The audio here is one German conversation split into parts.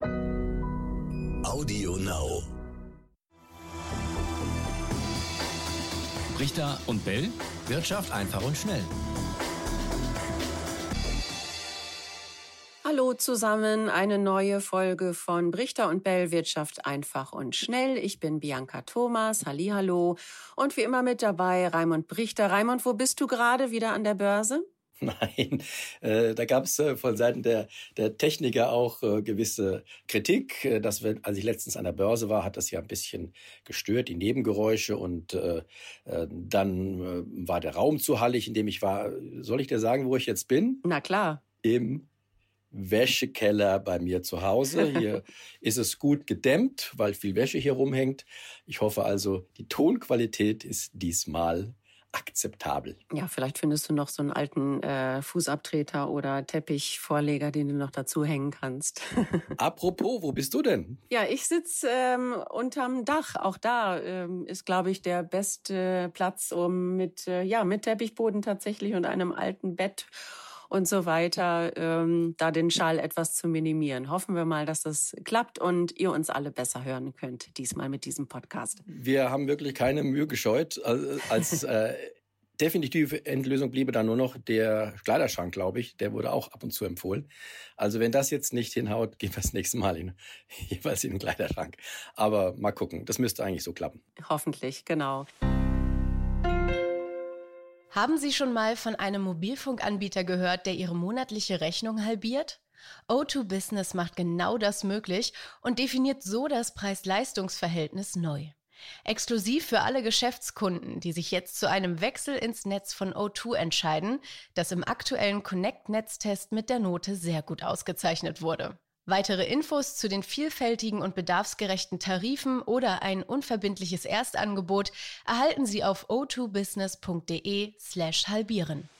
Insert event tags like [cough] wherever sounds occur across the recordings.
Audio Now. Richter und Bell. Wirtschaft einfach und schnell. Hallo zusammen, eine neue Folge von Brichter und Bell Wirtschaft einfach und schnell. Ich bin Bianca Thomas, hallo und wie immer mit dabei Raimund Brichter. Raimund, wo bist du gerade wieder an der Börse? [laughs] Nein, äh, da gab es äh, von Seiten der, der Techniker auch äh, gewisse Kritik. Äh, dass wir, als ich letztens an der Börse war, hat das ja ein bisschen gestört, die Nebengeräusche. Und äh, äh, dann äh, war der Raum zu hallig, in dem ich war. Soll ich dir sagen, wo ich jetzt bin? Na klar. Im Wäschekeller bei mir zu Hause. Hier [laughs] ist es gut gedämmt, weil viel Wäsche hier rumhängt. Ich hoffe also, die Tonqualität ist diesmal akzeptabel. Ja, vielleicht findest du noch so einen alten äh, Fußabtreter oder Teppichvorleger, den du noch dazu hängen kannst. [laughs] Apropos, wo bist du denn? Ja, ich sitze ähm, unterm Dach. Auch da ähm, ist, glaube ich, der beste Platz, um mit, äh, ja, mit Teppichboden tatsächlich und einem alten Bett und so weiter, ähm, da den Schall etwas zu minimieren. Hoffen wir mal, dass das klappt und ihr uns alle besser hören könnt, diesmal mit diesem Podcast. Wir haben wirklich keine Mühe gescheut, als äh, [laughs] definitive Endlösung bliebe dann nur noch der Kleiderschrank, glaube ich. Der wurde auch ab und zu empfohlen. Also wenn das jetzt nicht hinhaut, gehen wir das nächste Mal in, [laughs] jeweils in den Kleiderschrank. Aber mal gucken, das müsste eigentlich so klappen. Hoffentlich, genau. Haben Sie schon mal von einem Mobilfunkanbieter gehört, der Ihre monatliche Rechnung halbiert? O2 Business macht genau das möglich und definiert so das Preis-Leistungs-Verhältnis neu. Exklusiv für alle Geschäftskunden, die sich jetzt zu einem Wechsel ins Netz von O2 entscheiden, das im aktuellen Connect-Netztest mit der Note sehr gut ausgezeichnet wurde. Weitere Infos zu den vielfältigen und bedarfsgerechten Tarifen oder ein unverbindliches Erstangebot erhalten Sie auf o2business.de slash halbieren.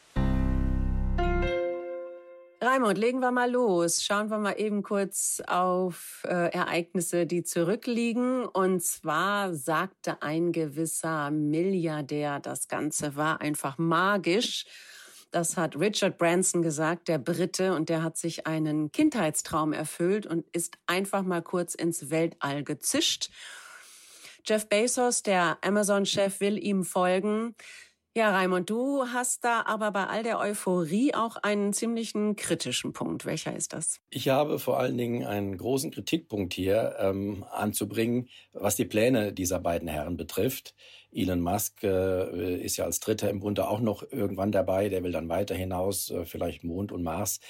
Raimund, legen wir mal los. Schauen wir mal eben kurz auf äh, Ereignisse, die zurückliegen. Und zwar sagte ein gewisser Milliardär, das Ganze war einfach magisch. Das hat Richard Branson gesagt, der Brite, und der hat sich einen Kindheitstraum erfüllt und ist einfach mal kurz ins Weltall gezischt. Jeff Bezos, der Amazon-Chef, will ihm folgen. Ja, Raimund, du hast da aber bei all der Euphorie auch einen ziemlichen kritischen Punkt. Welcher ist das? Ich habe vor allen Dingen einen großen Kritikpunkt hier ähm, anzubringen, was die Pläne dieser beiden Herren betrifft. Elon Musk äh, ist ja als Dritter im Bunde auch noch irgendwann dabei. Der will dann weiter hinaus, äh, vielleicht Mond und Mars.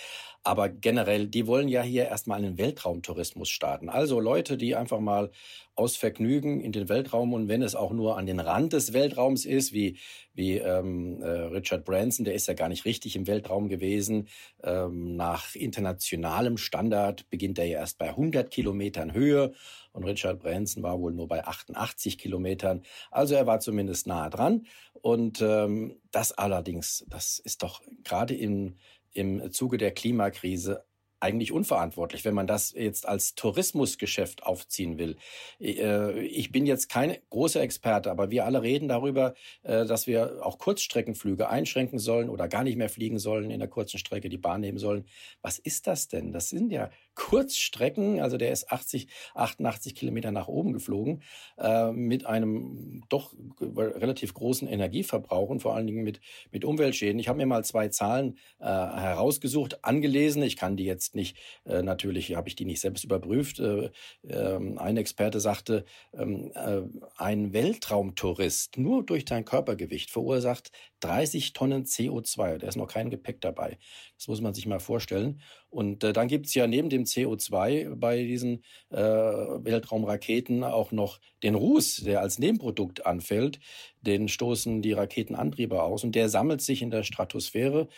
Aber generell, die wollen ja hier erstmal einen Weltraumtourismus starten. Also Leute, die einfach mal aus Vergnügen in den Weltraum und wenn es auch nur an den Rand des Weltraums ist, wie, wie ähm, äh, Richard Branson, der ist ja gar nicht richtig im Weltraum gewesen. Ähm, nach internationalem Standard beginnt er ja erst bei 100 Kilometern Höhe und Richard Branson war wohl nur bei 88 Kilometern. Also er war zumindest nahe dran. Und ähm, das allerdings, das ist doch gerade im, im Zuge der Klimakrise eigentlich unverantwortlich, wenn man das jetzt als Tourismusgeschäft aufziehen will. Äh, ich bin jetzt kein großer Experte, aber wir alle reden darüber, äh, dass wir auch Kurzstreckenflüge einschränken sollen oder gar nicht mehr fliegen sollen in der kurzen Strecke, die Bahn nehmen sollen. Was ist das denn? Das sind ja Kurzstrecken, also der ist 80, 88 Kilometer nach oben geflogen, äh, mit einem doch relativ großen Energieverbrauch und vor allen Dingen mit, mit Umweltschäden. Ich habe mir mal zwei Zahlen herausgesucht, angelesen. Ich kann die jetzt jetzt nicht, äh, natürlich habe ich die nicht selbst überprüft. Äh, äh, ein Experte sagte, ähm, äh, ein Weltraumtourist nur durch dein Körpergewicht verursacht 30 Tonnen CO2. Da ist noch kein Gepäck dabei. Das muss man sich mal vorstellen. Und äh, dann gibt's ja neben dem CO2 bei diesen äh, Weltraumraketen auch noch den Ruß, der als Nebenprodukt anfällt. Den stoßen die Raketenantriebe aus und der sammelt sich in der Stratosphäre.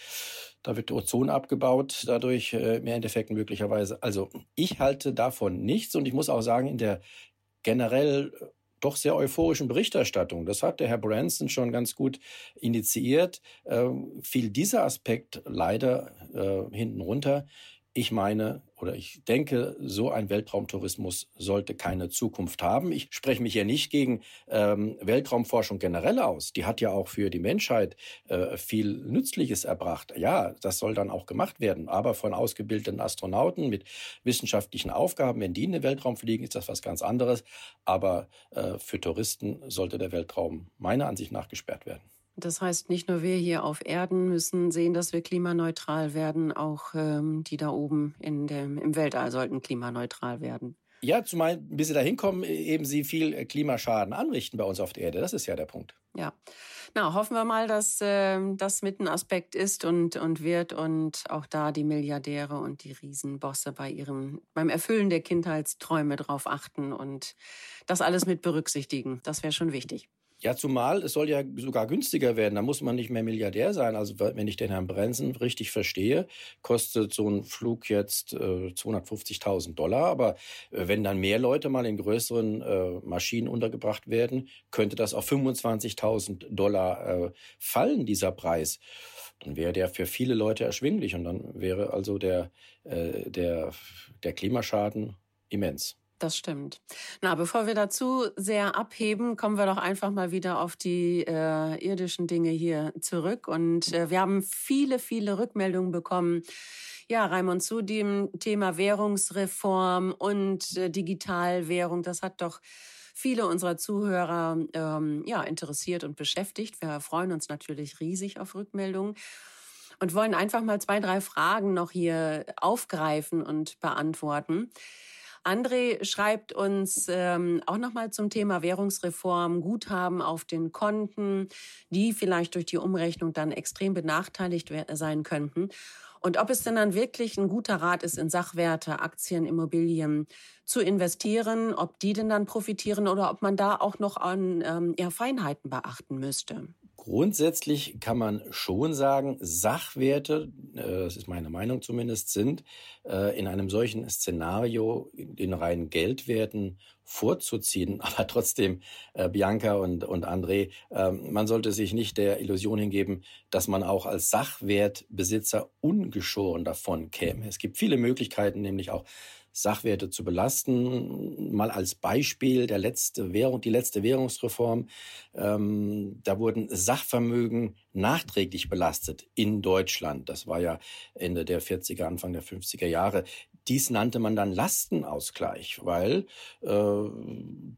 Da wird Ozon abgebaut, dadurch äh, mehr Endeffekten möglicherweise. Also ich halte davon nichts und ich muss auch sagen, in der generell doch sehr euphorischen Berichterstattung, das hat der Herr Branson schon ganz gut initiiert, äh, fiel dieser Aspekt leider äh, hinten runter. Ich meine oder ich denke, so ein Weltraumtourismus sollte keine Zukunft haben. Ich spreche mich ja nicht gegen ähm, Weltraumforschung generell aus. Die hat ja auch für die Menschheit äh, viel Nützliches erbracht. Ja, das soll dann auch gemacht werden. Aber von ausgebildeten Astronauten mit wissenschaftlichen Aufgaben, wenn die in den Weltraum fliegen, ist das was ganz anderes. Aber äh, für Touristen sollte der Weltraum meiner Ansicht nach gesperrt werden. Das heißt, nicht nur wir hier auf Erden müssen sehen, dass wir klimaneutral werden, auch ähm, die da oben in dem, im Weltall sollten klimaneutral werden. Ja, zumal bis sie da hinkommen, eben sie viel Klimaschaden anrichten bei uns auf der Erde. Das ist ja der Punkt. Ja. Na, hoffen wir mal, dass äh, das mit ein Aspekt ist und, und wird und auch da die Milliardäre und die Riesenbosse bei ihrem, beim Erfüllen der Kindheitsträume drauf achten und das alles mit berücksichtigen. Das wäre schon wichtig. Ja, zumal es soll ja sogar günstiger werden. Da muss man nicht mehr Milliardär sein. Also wenn ich den Herrn Brenzen richtig verstehe, kostet so ein Flug jetzt äh, 250.000 Dollar. Aber äh, wenn dann mehr Leute mal in größeren äh, Maschinen untergebracht werden, könnte das auf 25.000 Dollar äh, fallen, dieser Preis. Dann wäre der für viele Leute erschwinglich und dann wäre also der, äh, der, der Klimaschaden immens. Das stimmt. Na, bevor wir dazu sehr abheben, kommen wir doch einfach mal wieder auf die äh, irdischen Dinge hier zurück. Und äh, wir haben viele, viele Rückmeldungen bekommen. Ja, Raimund, zu dem Thema Währungsreform und äh, Digitalwährung. Das hat doch viele unserer Zuhörer ähm, ja, interessiert und beschäftigt. Wir freuen uns natürlich riesig auf Rückmeldungen und wollen einfach mal zwei, drei Fragen noch hier aufgreifen und beantworten. André schreibt uns ähm, auch nochmal zum Thema Währungsreform, Guthaben auf den Konten, die vielleicht durch die Umrechnung dann extrem benachteiligt sein könnten. Und ob es denn dann wirklich ein guter Rat ist, in Sachwerte, Aktien, Immobilien zu investieren, ob die denn dann profitieren oder ob man da auch noch an ähm, ja, Feinheiten beachten müsste. Grundsätzlich kann man schon sagen, Sachwerte, äh, das ist meine Meinung zumindest, sind äh, in einem solchen Szenario den reinen Geldwerten vorzuziehen. [laughs] Aber trotzdem, äh, Bianca und, und André, ähm, man sollte sich nicht der Illusion hingeben, dass man auch als Sachwertbesitzer ungeschoren davon käme. Es gibt viele Möglichkeiten, nämlich auch Sachwerte zu belasten. Mal als Beispiel der letzte Währung, die letzte Währungsreform. Ähm, da wurden Sachvermögen nachträglich belastet in Deutschland. Das war ja Ende der 40er, Anfang der 50er Jahre. Dies nannte man dann Lastenausgleich, weil äh,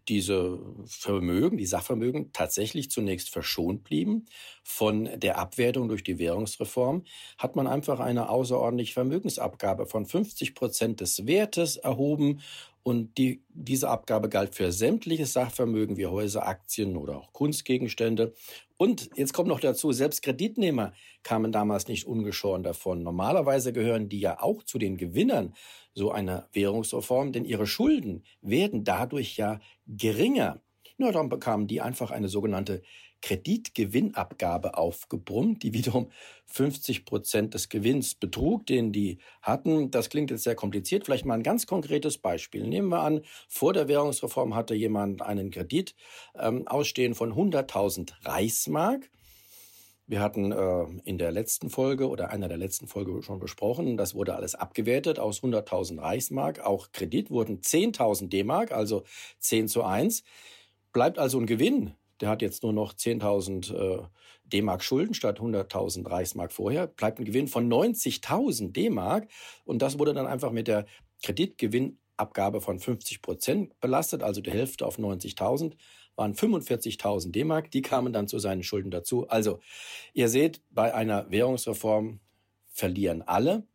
diese Vermögen, die Sachvermögen tatsächlich zunächst verschont blieben von der Abwertung durch die Währungsreform, hat man einfach eine außerordentliche Vermögensabgabe von 50 Prozent des Wertes erhoben und die, diese Abgabe galt für sämtliche Sachvermögen wie Häuser, Aktien oder auch Kunstgegenstände. Und jetzt kommt noch dazu, selbst Kreditnehmer kamen damals nicht ungeschoren davon. Normalerweise gehören die ja auch zu den Gewinnern so einer Währungsreform, denn ihre Schulden werden dadurch ja geringer. Nur dann bekamen die einfach eine sogenannte Kreditgewinnabgabe aufgebrummt, die wiederum 50 Prozent des Gewinns betrug, den die hatten. Das klingt jetzt sehr kompliziert. Vielleicht mal ein ganz konkretes Beispiel. Nehmen wir an, vor der Währungsreform hatte jemand einen Kredit ähm, ausstehen von 100.000 Reichsmark. Wir hatten äh, in der letzten Folge oder einer der letzten Folge schon besprochen, das wurde alles abgewertet aus 100.000 Reichsmark. Auch Kredit wurden 10.000 D-Mark, also 10 zu 1. Bleibt also ein Gewinn der hat jetzt nur noch 10.000 äh, D-Mark Schulden statt 100.000 Reichsmark vorher, bleibt ein Gewinn von 90.000 D-Mark und das wurde dann einfach mit der Kreditgewinnabgabe von 50 Prozent belastet, also die Hälfte auf 90.000 waren 45.000 D-Mark, die kamen dann zu seinen Schulden dazu. Also, ihr seht, bei einer Währungsreform verlieren alle.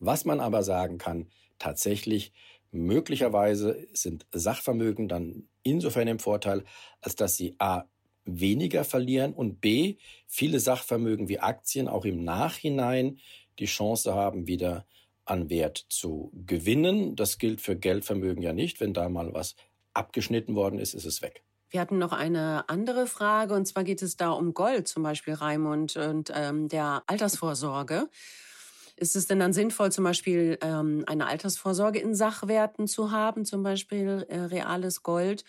Was man aber sagen kann, tatsächlich Möglicherweise sind Sachvermögen dann insofern im Vorteil, als dass sie a. weniger verlieren und b. viele Sachvermögen wie Aktien auch im Nachhinein die Chance haben, wieder an Wert zu gewinnen. Das gilt für Geldvermögen ja nicht. Wenn da mal was abgeschnitten worden ist, ist es weg. Wir hatten noch eine andere Frage, und zwar geht es da um Gold, zum Beispiel Raimund, und ähm, der Altersvorsorge. Ist es denn dann sinnvoll, zum Beispiel ähm, eine Altersvorsorge in Sachwerten zu haben, zum Beispiel äh, reales Gold?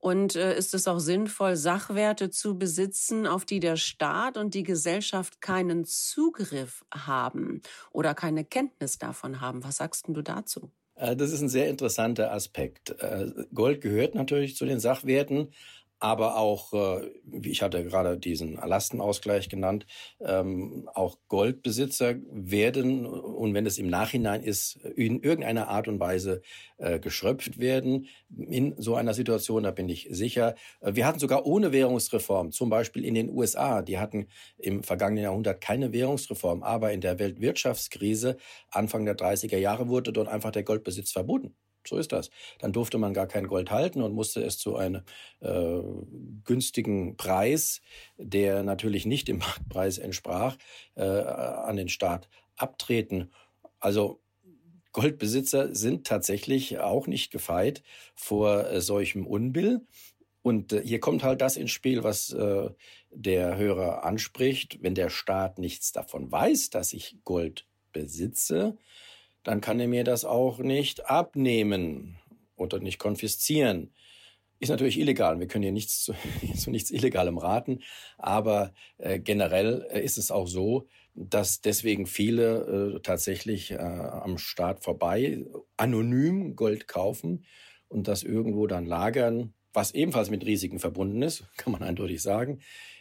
Und äh, ist es auch sinnvoll, Sachwerte zu besitzen, auf die der Staat und die Gesellschaft keinen Zugriff haben oder keine Kenntnis davon haben? Was sagst du dazu? Äh, das ist ein sehr interessanter Aspekt. Äh, Gold gehört natürlich zu den Sachwerten, aber auch, äh, wie ich hatte gerade diesen Lastenausgleich genannt, ähm, auch Goldbesitzer werden, und wenn es im Nachhinein ist, in irgendeiner Art und Weise äh, geschröpft werden. In so einer Situation, da bin ich sicher. Äh, wir hatten sogar ohne Währungsreform, zum Beispiel in den USA, die hatten im vergangenen Jahrhundert keine Währungsreform, aber in der Weltwirtschaftskrise Anfang der 30er Jahre wurde dort einfach der Goldbesitz verboten. So ist das. Dann durfte man gar kein Gold halten und musste es zu einem äh, günstigen Preis, der natürlich nicht dem [laughs] Marktpreis entsprach, äh, an den Staat abtreten. Also Goldbesitzer sind tatsächlich auch nicht gefeit vor äh, solchem Unbill. Und äh, hier kommt halt das ins Spiel, was äh, der Hörer anspricht. Wenn der Staat nichts davon weiß, dass ich Gold besitze, dann kann er mir das auch nicht abnehmen oder nicht konfiszieren. Ist natürlich illegal. Wir können hier nichts zu, [laughs] zu nichts Illegalem raten. Aber äh, generell äh, ist es auch so, dass deswegen viele äh, tatsächlich äh, am Staat vorbei anonym Gold kaufen und das irgendwo dann lagern, was ebenfalls mit Risiken verbunden ist, [laughs] kann man eindeutig sagen.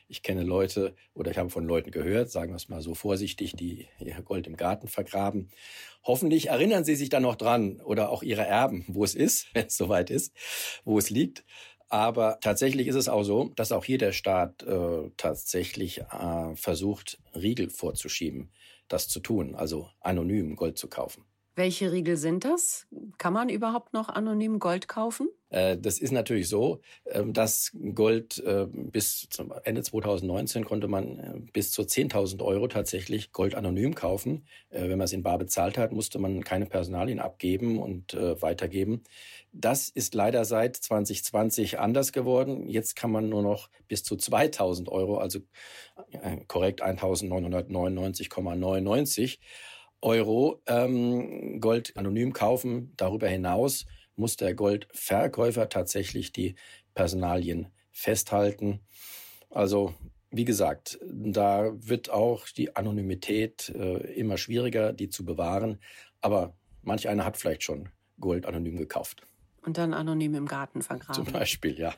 Ich kenne Leute oder ich habe von Leuten gehört, sagen wir es mal so vorsichtig, die ihr Gold im Garten vergraben. Hoffentlich erinnern sie sich dann noch dran oder auch ihre Erben, wo es ist, [laughs] wenn es soweit ist, wo es liegt. Aber tatsächlich ist es auch so, dass auch hier der Staat äh, tatsächlich äh, versucht, Riegel vorzuschieben, das zu tun, also anonym Gold zu kaufen. Welche Riegel sind das? Kann man überhaupt noch anonym Gold kaufen? Äh, das ist natürlich so, ähm, dass Gold äh, bis zum Ende 2019 konnte man äh, bis zu 10.000 Euro tatsächlich Gold anonym kaufen. Wenn man es in Bar bezahlt hat, musste man keine Personalien abgeben und weitergeben. Das ist leider seit 2020 anders geworden. Jetzt kann man nur noch bis zu 2.000 Euro, also korrekt 1.999,99 Euro ähm, Gold anonym kaufen. Darüber hinaus muss der Goldverkäufer tatsächlich die Personalien festhalten. Also wie gesagt, da wird auch die Anonymität äh, immer schwieriger, die zu bewahren. Aber manch einer hat vielleicht schon Gold anonym gekauft. Und dann anonym im Garten vergraben. Zum Beispiel, ja.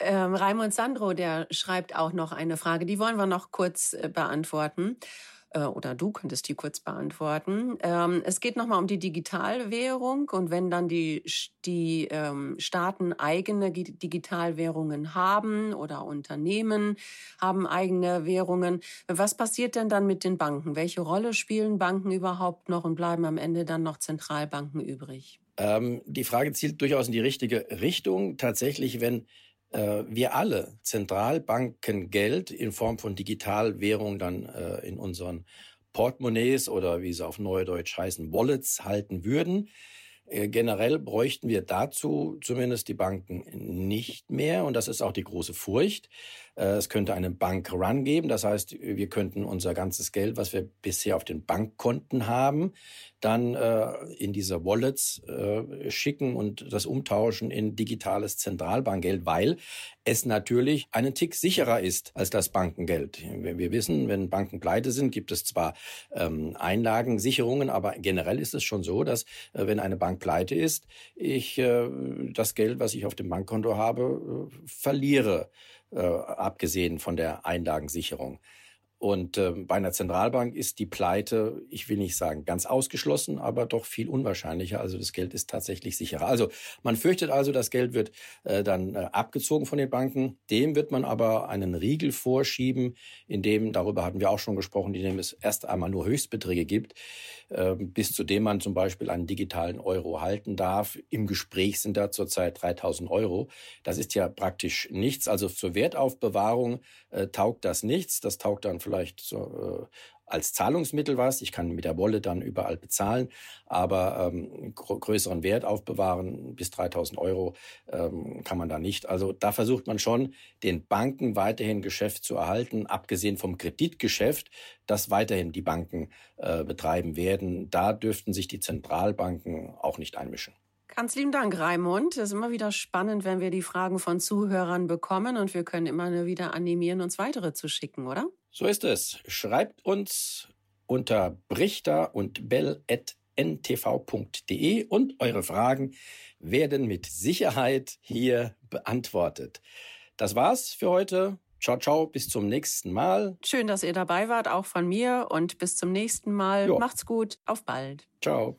Ähm, Raimund Sandro, der schreibt auch noch eine Frage, die wollen wir noch kurz äh, beantworten äh, oder du könntest die kurz beantworten. Ähm, es geht nochmal um die Digitalwährung und wenn dann die, die ähm, Staaten eigene Digitalwährungen haben oder Unternehmen haben eigene Währungen, was passiert denn dann mit den Banken? Welche Rolle spielen Banken überhaupt noch und bleiben am Ende dann noch Zentralbanken übrig? Ähm, die Frage zielt durchaus in die richtige Richtung. Tatsächlich, wenn wir alle Zentralbanken Geld in Form von Digitalwährung dann äh, in unseren Portemonnaies oder wie sie auf Neudeutsch heißen, Wallets halten würden. Äh, generell bräuchten wir dazu zumindest die Banken nicht mehr. Und das ist auch die große Furcht. Äh, es könnte einen Bankrun geben. Das heißt, wir könnten unser ganzes Geld, was wir bisher auf den Bankkonten haben, dann äh, in diese Wallets äh, schicken und das umtauschen in digitales Zentralbankgeld, weil es natürlich einen Tick sicherer ist als das Bankengeld. Wir wissen, wenn Banken pleite sind, gibt es zwar ähm, Einlagensicherungen, aber generell ist es schon so, dass wenn eine Bank pleite ist, ich das Geld, was ich auf dem Bankkonto habe, verliere äh, abgesehen von der Einlagensicherung. Und äh, bei einer Zentralbank ist die Pleite, ich will nicht sagen ganz ausgeschlossen, aber doch viel unwahrscheinlicher. Also das Geld ist tatsächlich sicherer. Also man fürchtet also, das Geld wird äh, dann äh, abgezogen von den Banken. Dem wird man aber einen Riegel vorschieben, in dem, darüber hatten wir auch schon gesprochen, in dem es erst einmal nur Höchstbeträge gibt, bis zu dem man zum Beispiel einen digitalen Euro halten darf. Im Gespräch sind da zurzeit 3000 Euro. Das ist ja praktisch nichts. Also zur Wertaufbewahrung äh, taugt das nichts. Das taugt dann vielleicht so, äh, als Zahlungsmittel was. Ich kann mit der Wolle dann überall bezahlen, aber ähm, größeren Wert aufbewahren, bis 3000 Euro ähm, kann man da nicht. Also da versucht man schon, den Banken weiterhin Geschäft zu erhalten, abgesehen vom Kreditgeschäft, das weiterhin die Banken äh, betreiben werden. Da dürften sich die Zentralbanken auch nicht einmischen. Ganz lieben Dank, Raimund. Es ist immer wieder spannend, wenn wir die Fragen von Zuhörern bekommen und wir können immer wieder animieren, uns weitere zu schicken, oder? So ist es. Schreibt uns unter brichter und bell.ntv.de und eure Fragen werden mit Sicherheit hier beantwortet. Das war's für heute. Ciao, ciao, bis zum nächsten Mal. Schön, dass ihr dabei wart, auch von mir und bis zum nächsten Mal. Jo. Macht's gut, auf bald. Ciao.